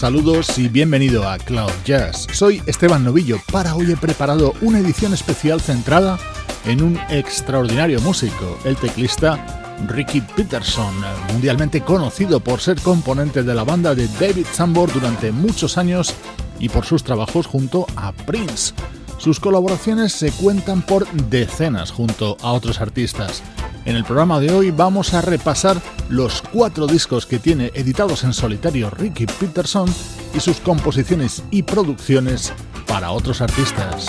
Saludos y bienvenido a Cloud Jazz. Soy Esteban Novillo. Para hoy he preparado una edición especial centrada en un extraordinario músico, el teclista Ricky Peterson, mundialmente conocido por ser componente de la banda de David Sambor durante muchos años y por sus trabajos junto a Prince. Sus colaboraciones se cuentan por decenas junto a otros artistas. En el programa de hoy vamos a repasar los cuatro discos que tiene editados en solitario Ricky Peterson y sus composiciones y producciones para otros artistas.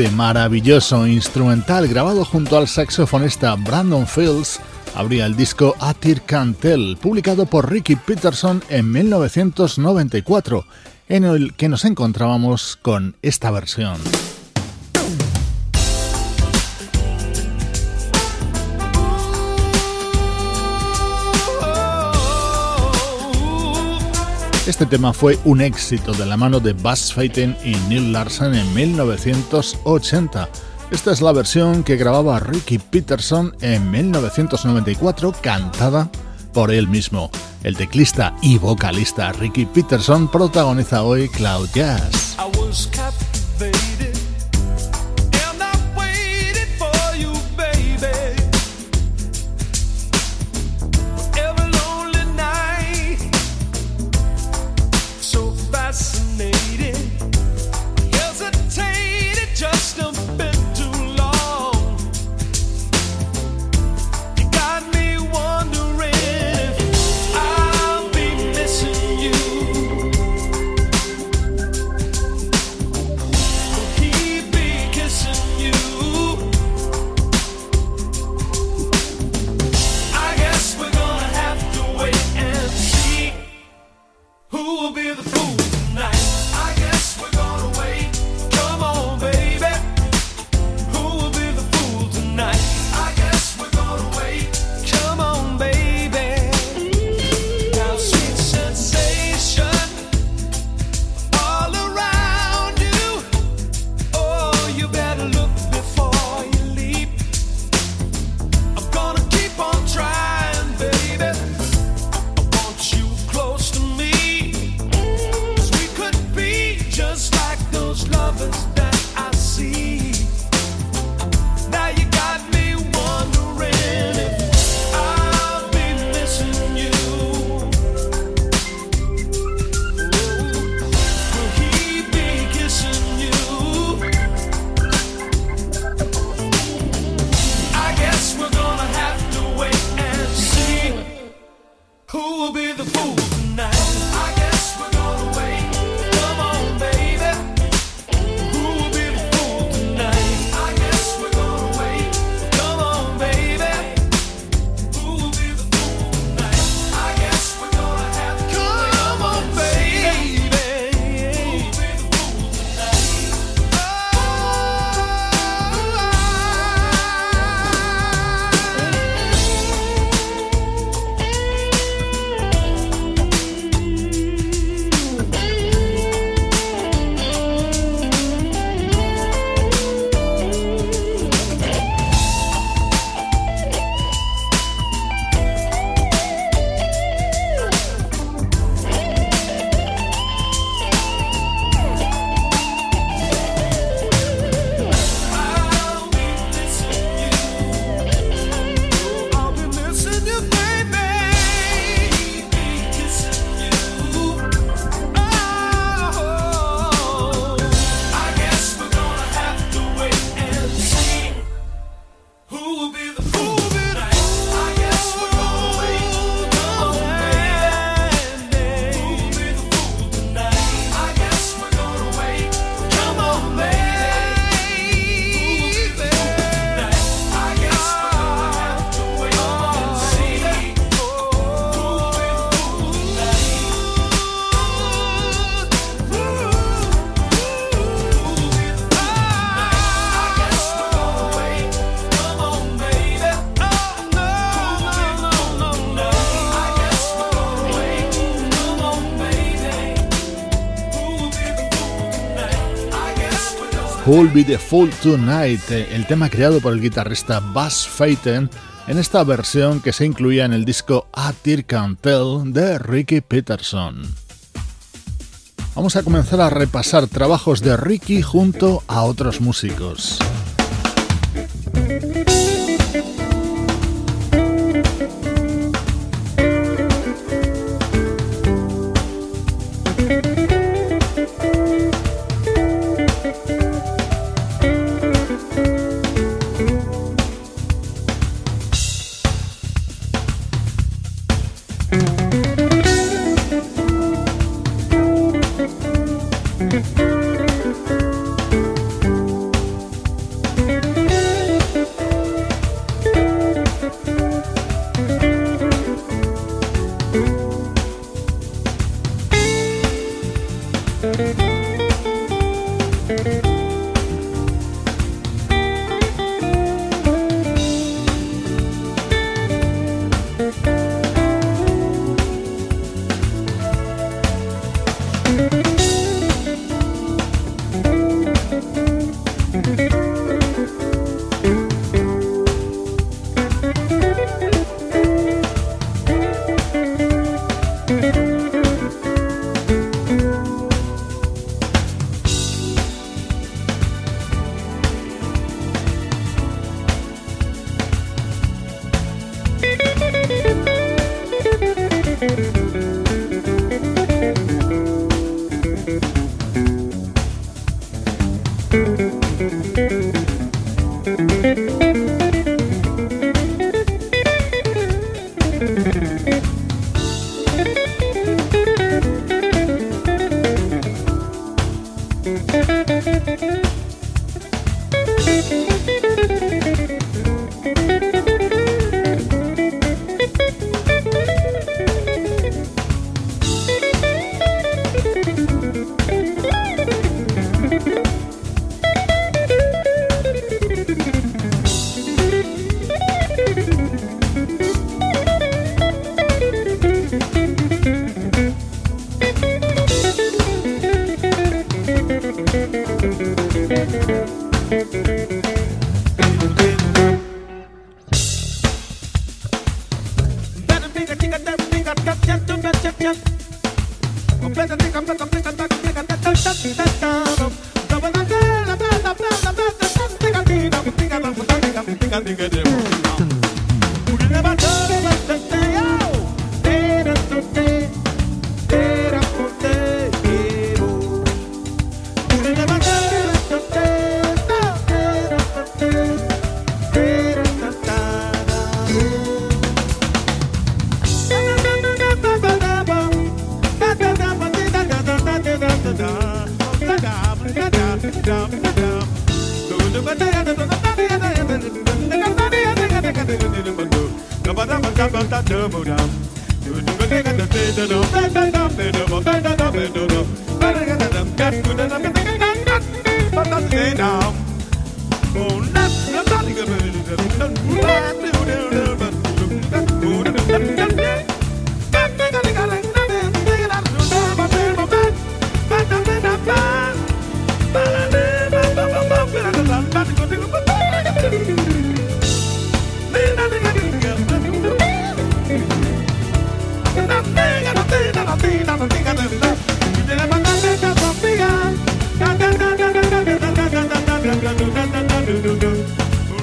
Este maravilloso instrumental grabado junto al saxofonista Brandon Fields abría el disco Atir Cantel, publicado por Ricky Peterson en 1994, en el que nos encontrábamos con esta versión. Este tema fue un éxito de la mano de Buzz Feiten y Neil Larson en 1980. Esta es la versión que grababa Ricky Peterson en 1994, cantada por él mismo. El teclista y vocalista Ricky Peterson protagoniza hoy Cloud Jazz. Who'll Be the Fool Tonight, el tema creado por el guitarrista Buzz Feiten en esta versión que se incluía en el disco A Tear Can Tell de Ricky Peterson. Vamos a comenzar a repasar trabajos de Ricky junto a otros músicos.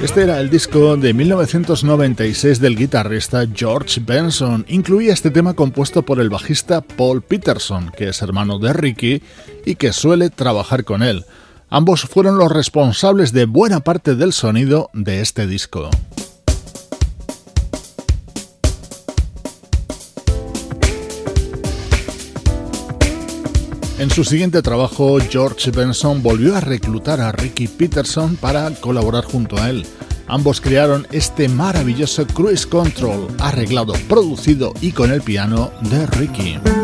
Este era el disco de 1996 del guitarrista George Benson. Incluía este tema compuesto por el bajista Paul Peterson, que es hermano de Ricky y que suele trabajar con él. Ambos fueron los responsables de buena parte del sonido de este disco. En su siguiente trabajo, George Benson volvió a reclutar a Ricky Peterson para colaborar junto a él. Ambos crearon este maravilloso Cruise Control, arreglado, producido y con el piano de Ricky.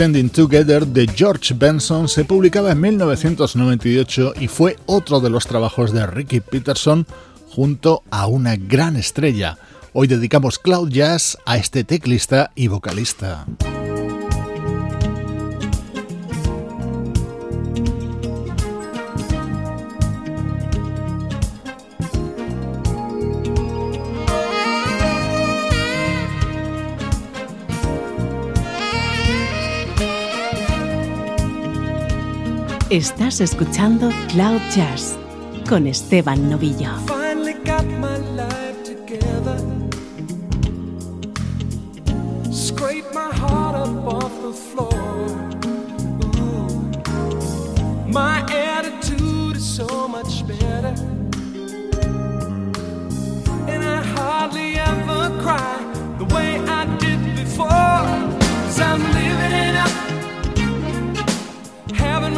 Standing Together de George Benson se publicaba en 1998 y fue otro de los trabajos de Ricky Peterson junto a una gran estrella. Hoy dedicamos Cloud Jazz a este teclista y vocalista. Estás escuchando Cloud Jazz con Esteban Novillo. Finally got my life together. Scrape my heart up off the floor. My attitude is so much better. And I hardly ever cry the way I did before. Cause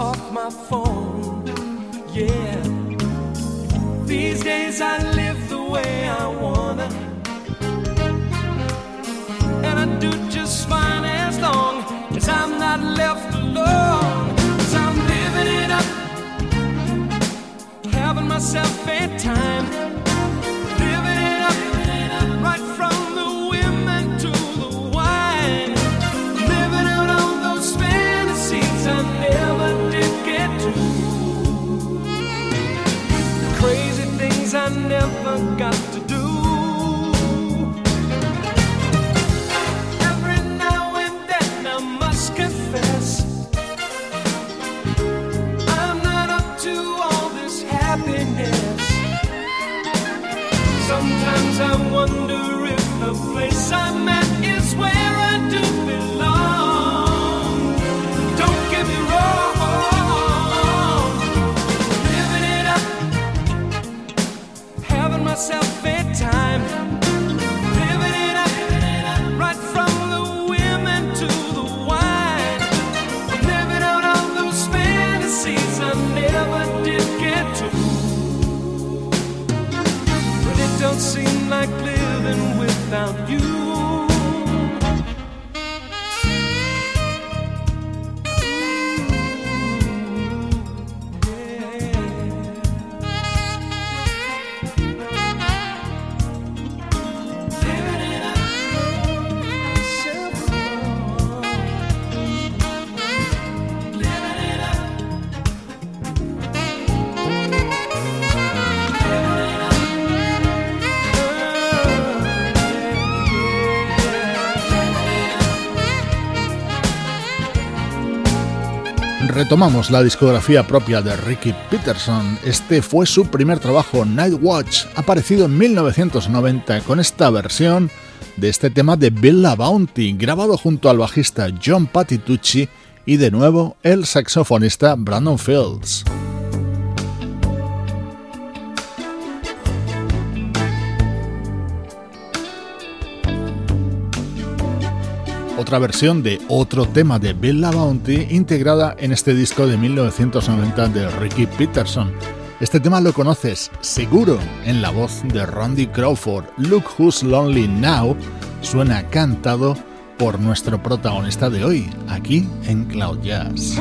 off my phone. Yeah. These days I live the way I wanna. And I do just fine as long as I'm not left alone. Cause I'm living it up. Having myself a time. I never got to Retomamos la discografía propia de Ricky Peterson. Este fue su primer trabajo, Night Watch, aparecido en 1990 con esta versión de este tema de Bella Bounty, grabado junto al bajista John Patitucci y de nuevo el saxofonista Brandon Fields. Otra versión de otro tema de Bella Bounty integrada en este disco de 1990 de Ricky Peterson. Este tema lo conoces seguro en la voz de Randy Crawford. Look Who's Lonely Now suena cantado por nuestro protagonista de hoy, aquí en Cloud Jazz.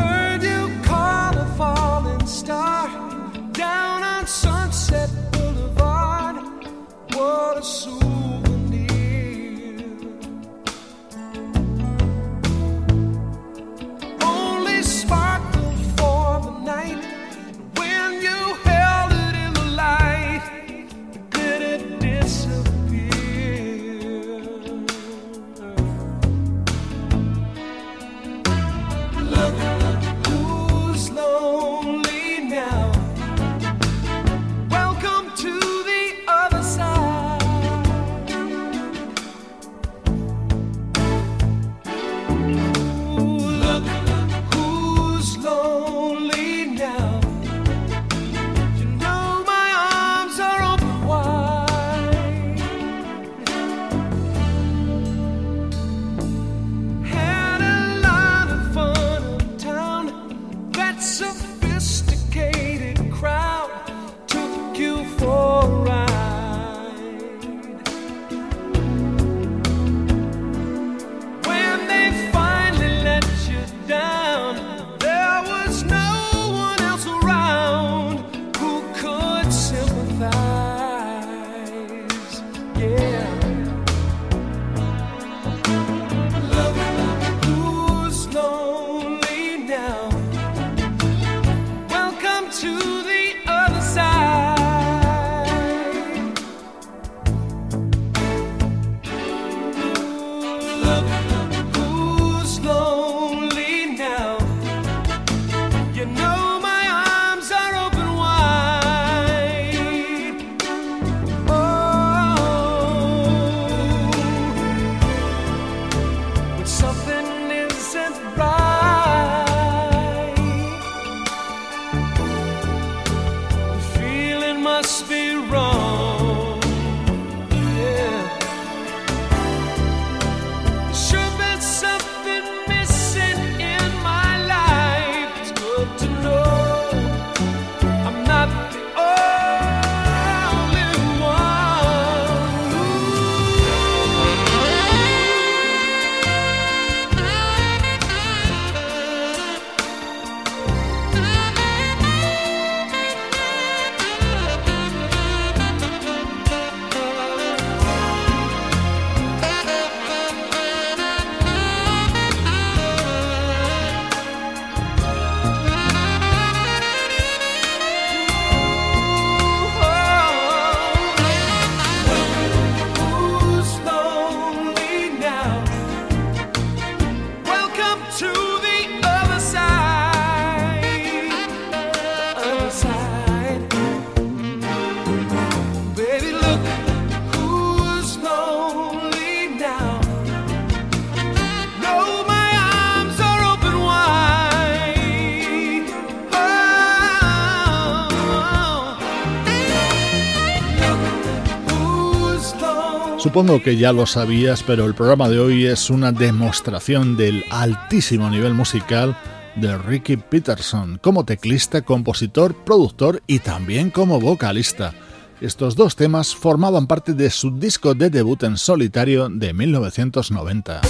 Supongo que ya lo sabías, pero el programa de hoy es una demostración del altísimo nivel musical de Ricky Peterson, como teclista, compositor, productor y también como vocalista. Estos dos temas formaban parte de su disco de debut en solitario de 1990.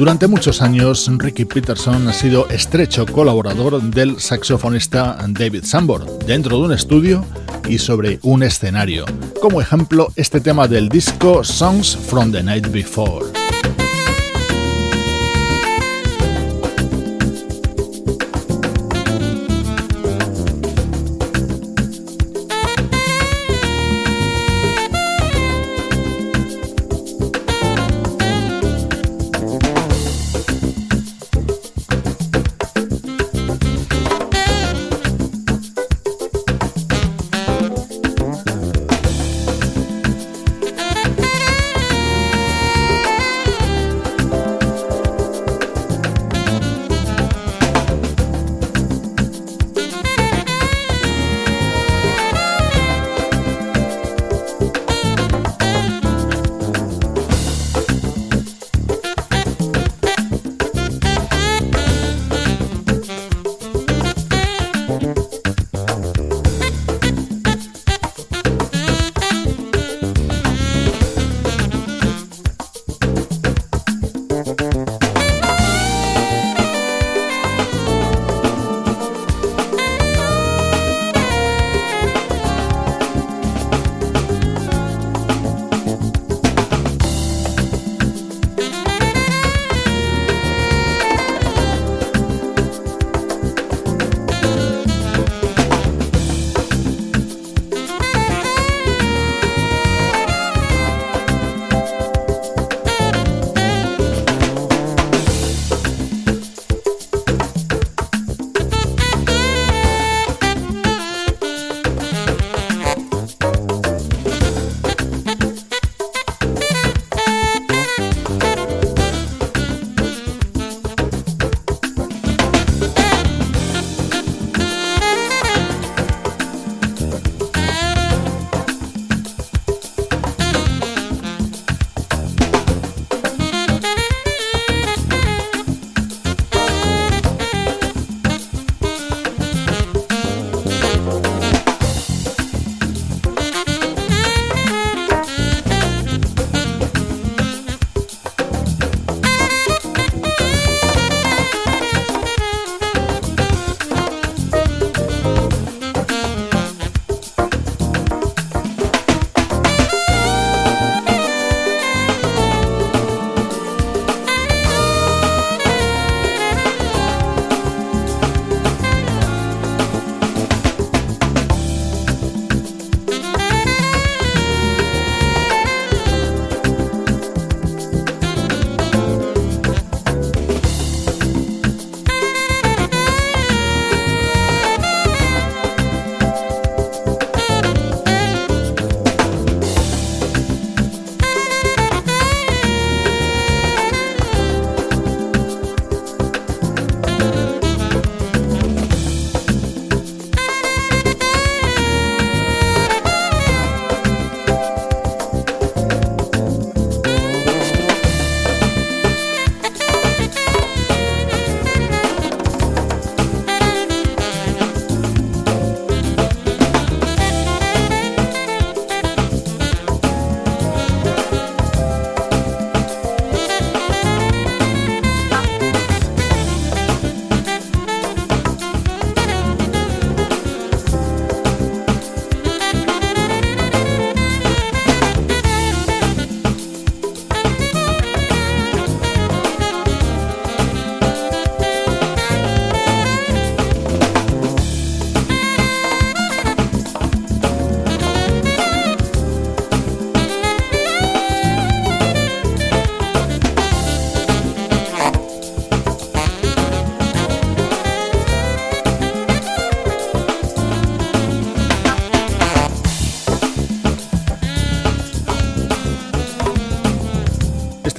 Durante muchos años, Ricky Peterson ha sido estrecho colaborador del saxofonista David Sambor, dentro de un estudio y sobre un escenario. Como ejemplo, este tema del disco Songs from the Night Before.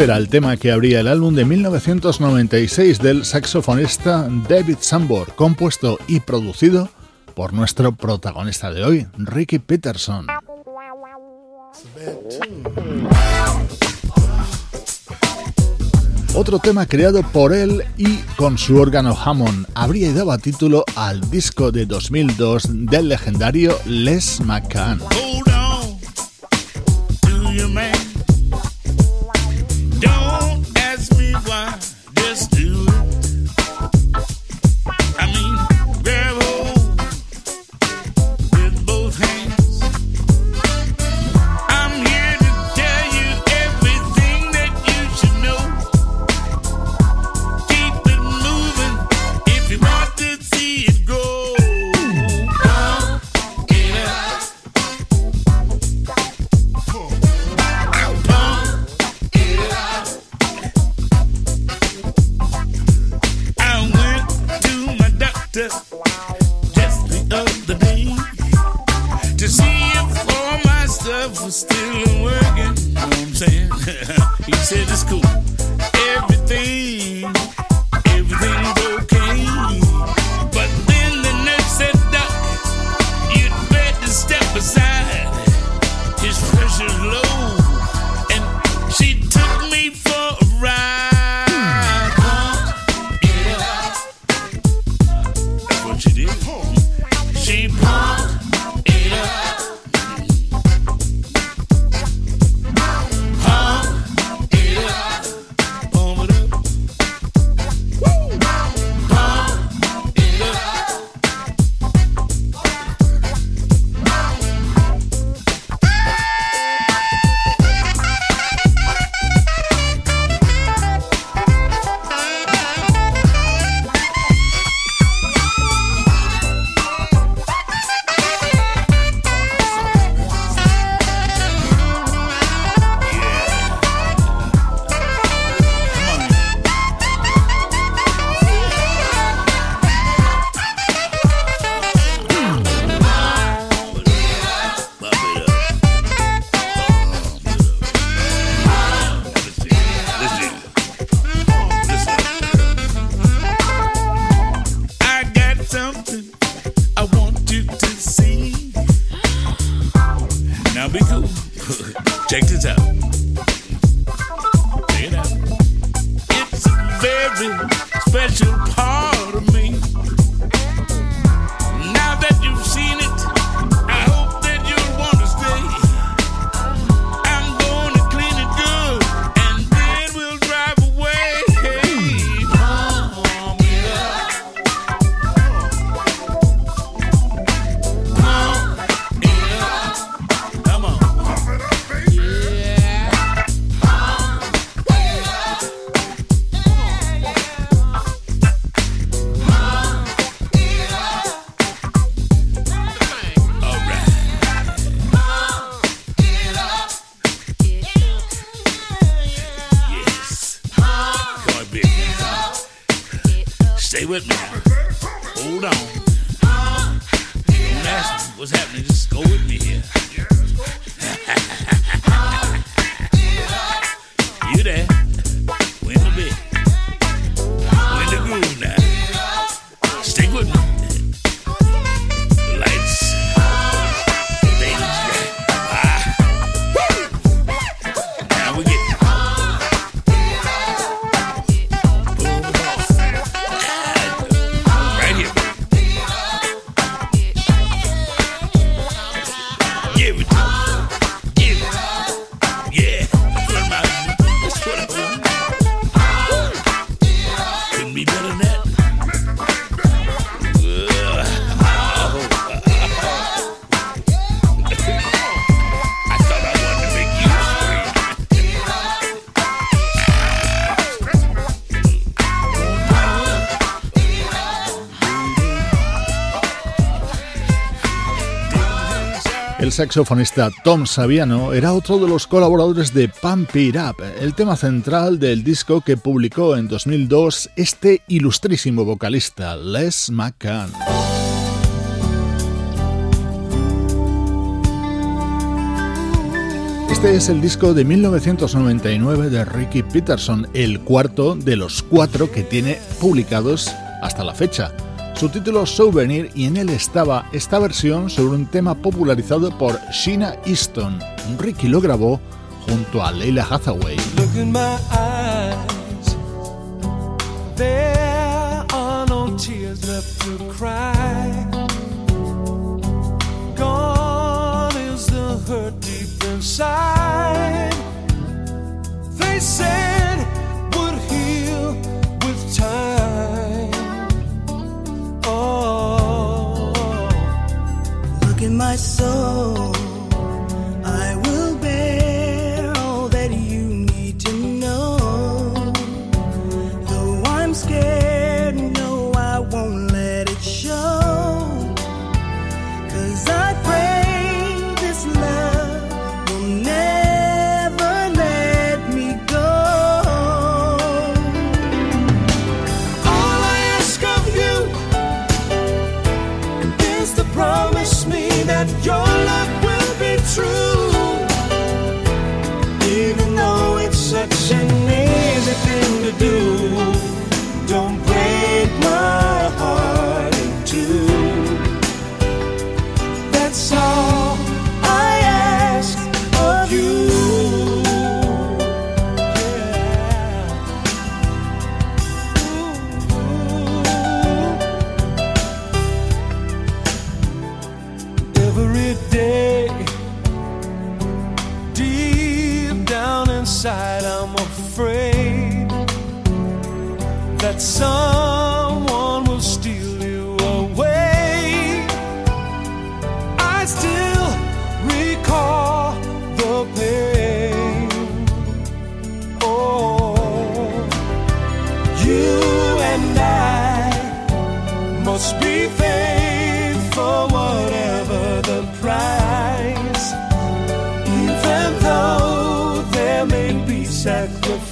Era el tema que abría el álbum de 1996 del saxofonista David Sambor, compuesto y producido por nuestro protagonista de hoy, Ricky Peterson. Otro tema creado por él y con su órgano Hammond habría dado título al disco de 2002 del legendario Les McCann. El saxofonista Tom Saviano era otro de los colaboradores de Pump It Up, el tema central del disco que publicó en 2002 este ilustrísimo vocalista Les McCann. Este es el disco de 1999 de Ricky Peterson, el cuarto de los cuatro que tiene publicados hasta la fecha su título Souvenir y en él estaba esta versión sobre un tema popularizado por Sheena Easton. Ricky lo grabó junto a Leila Hathaway. Look in my eyes. There are no tears left to cry. Gone is the hurt deep inside. They my soul.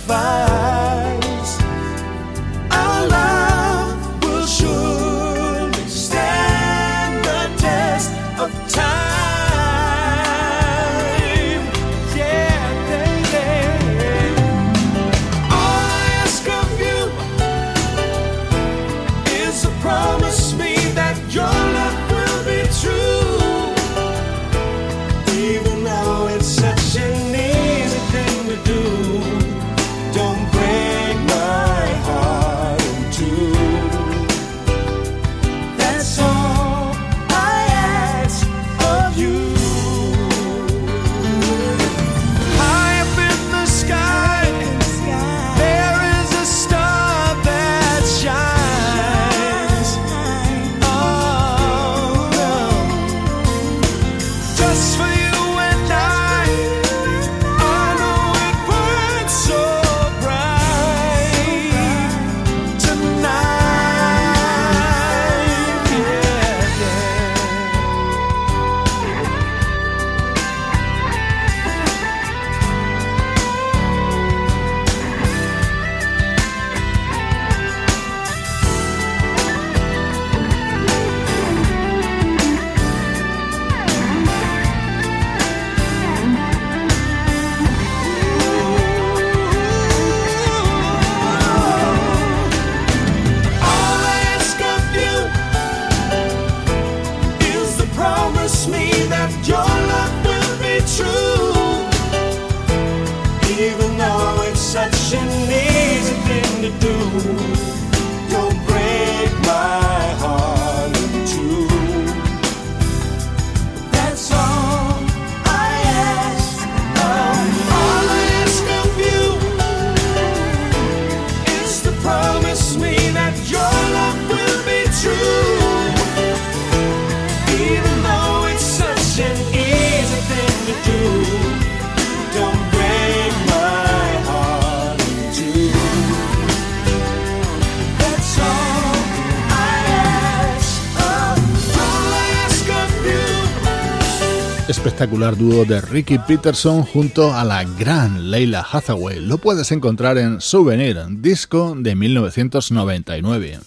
fire. espectacular dúo de Ricky Peterson junto a la gran Leila Hathaway. Lo puedes encontrar en Souvenir, disco de 1999.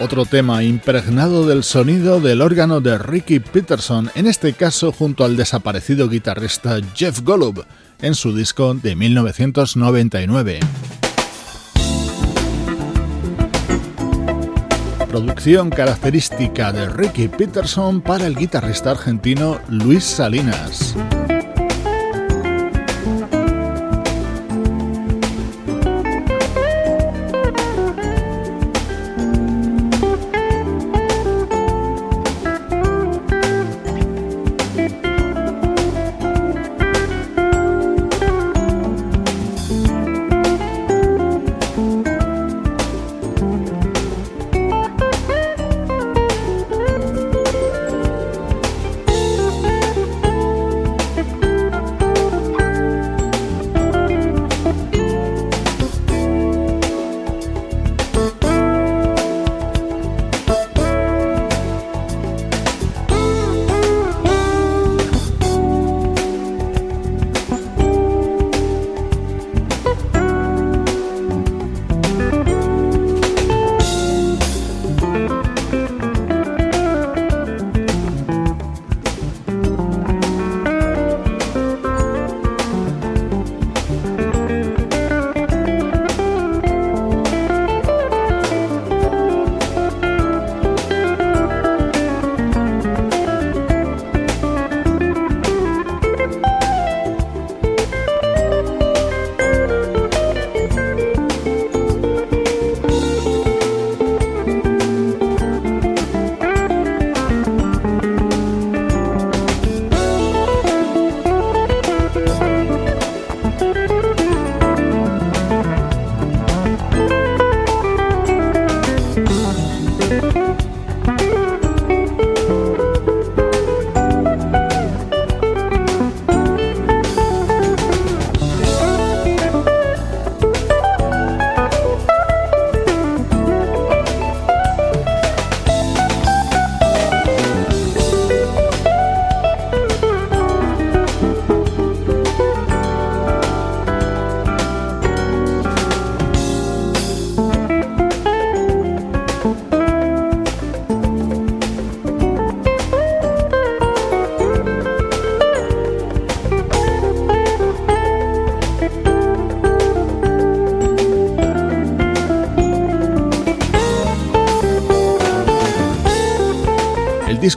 Otro tema impregnado del sonido del órgano de Ricky Peterson, en este caso junto al desaparecido guitarrista Jeff Golub, en su disco de 1999. Producción característica de Ricky Peterson para el guitarrista argentino Luis Salinas.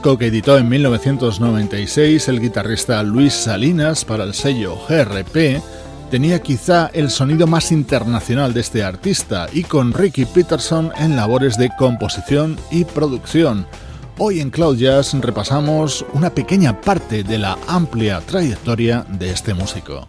Que editó en 1996 el guitarrista Luis Salinas para el sello GRP tenía quizá el sonido más internacional de este artista y con Ricky Peterson en labores de composición y producción. Hoy en Cloud Jazz repasamos una pequeña parte de la amplia trayectoria de este músico.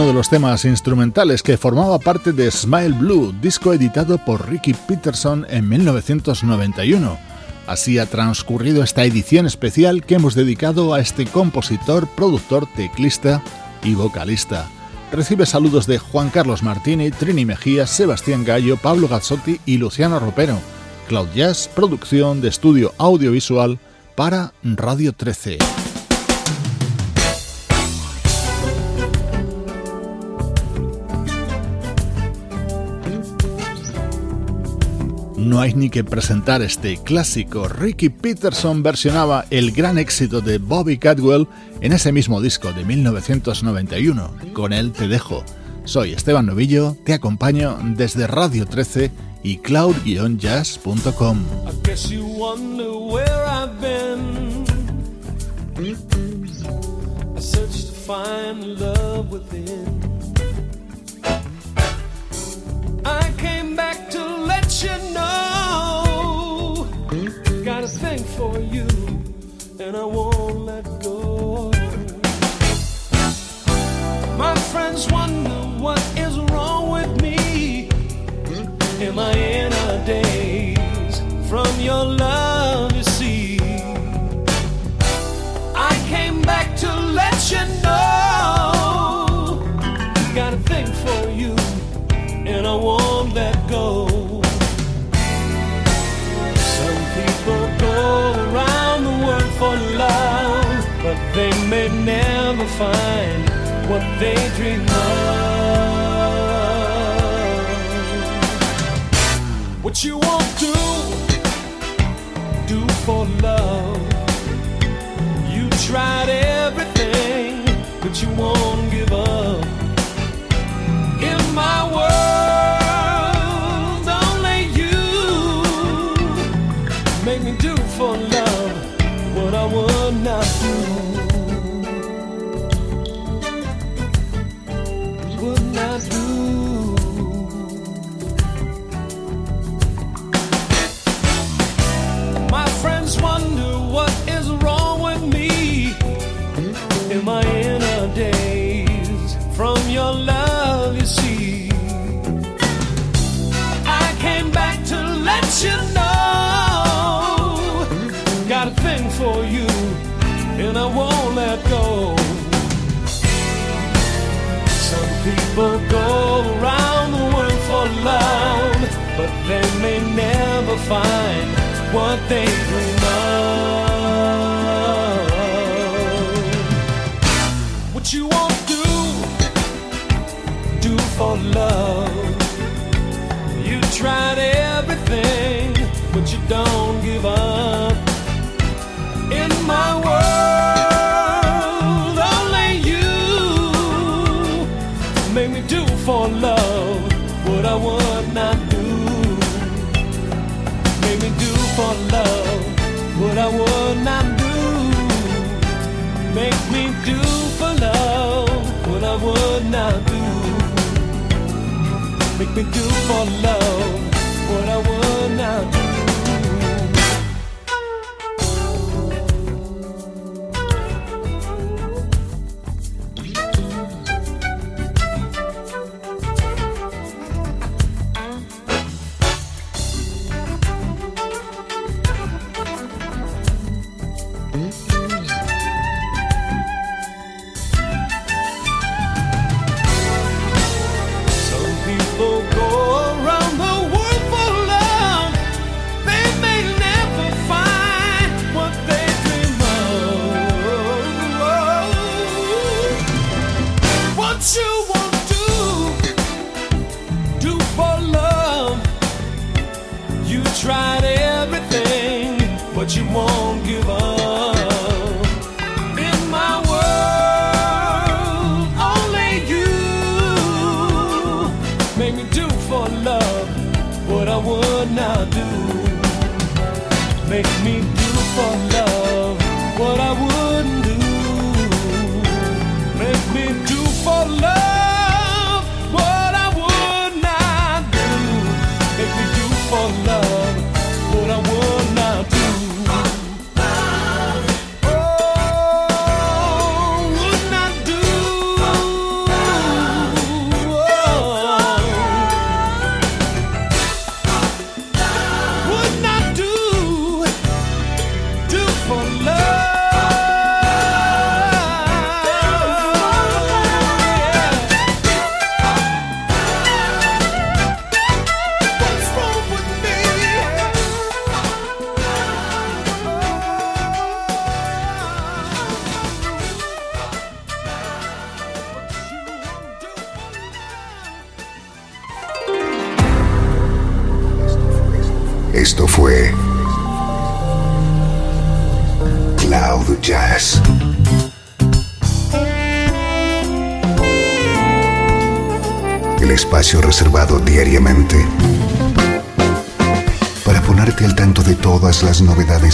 Uno de los temas instrumentales que formaba parte de Smile Blue, disco editado por Ricky Peterson en 1991. Así ha transcurrido esta edición especial que hemos dedicado a este compositor, productor, teclista y vocalista. Recibe saludos de Juan Carlos Martini, Trini Mejía, Sebastián Gallo, Pablo Gazzotti y Luciano Ropero. Cloud Jazz, producción de estudio audiovisual para Radio 13. No hay ni que presentar este clásico. Ricky Peterson versionaba el gran éxito de Bobby Cadwell en ese mismo disco de 1991. Con él te dejo. Soy Esteban Novillo, te acompaño desde Radio 13 y cloud-jazz.com. you know. Got a thing for you, and I won't let go. My friends wonder what is wrong with me. Am I in a daze from your love? Find what they dream of. What you won't do, do for love. You tried everything, but you won't you know. Got a thing for you, and I won't let go. Some people go around the world for love, but they may never find what they dream of. What you won't do, do for love. Give up. In my world, only you make me do for love what I would not do. Make me do for love what I would not do. Make me do for love what I would not do. Make me do for love you won't give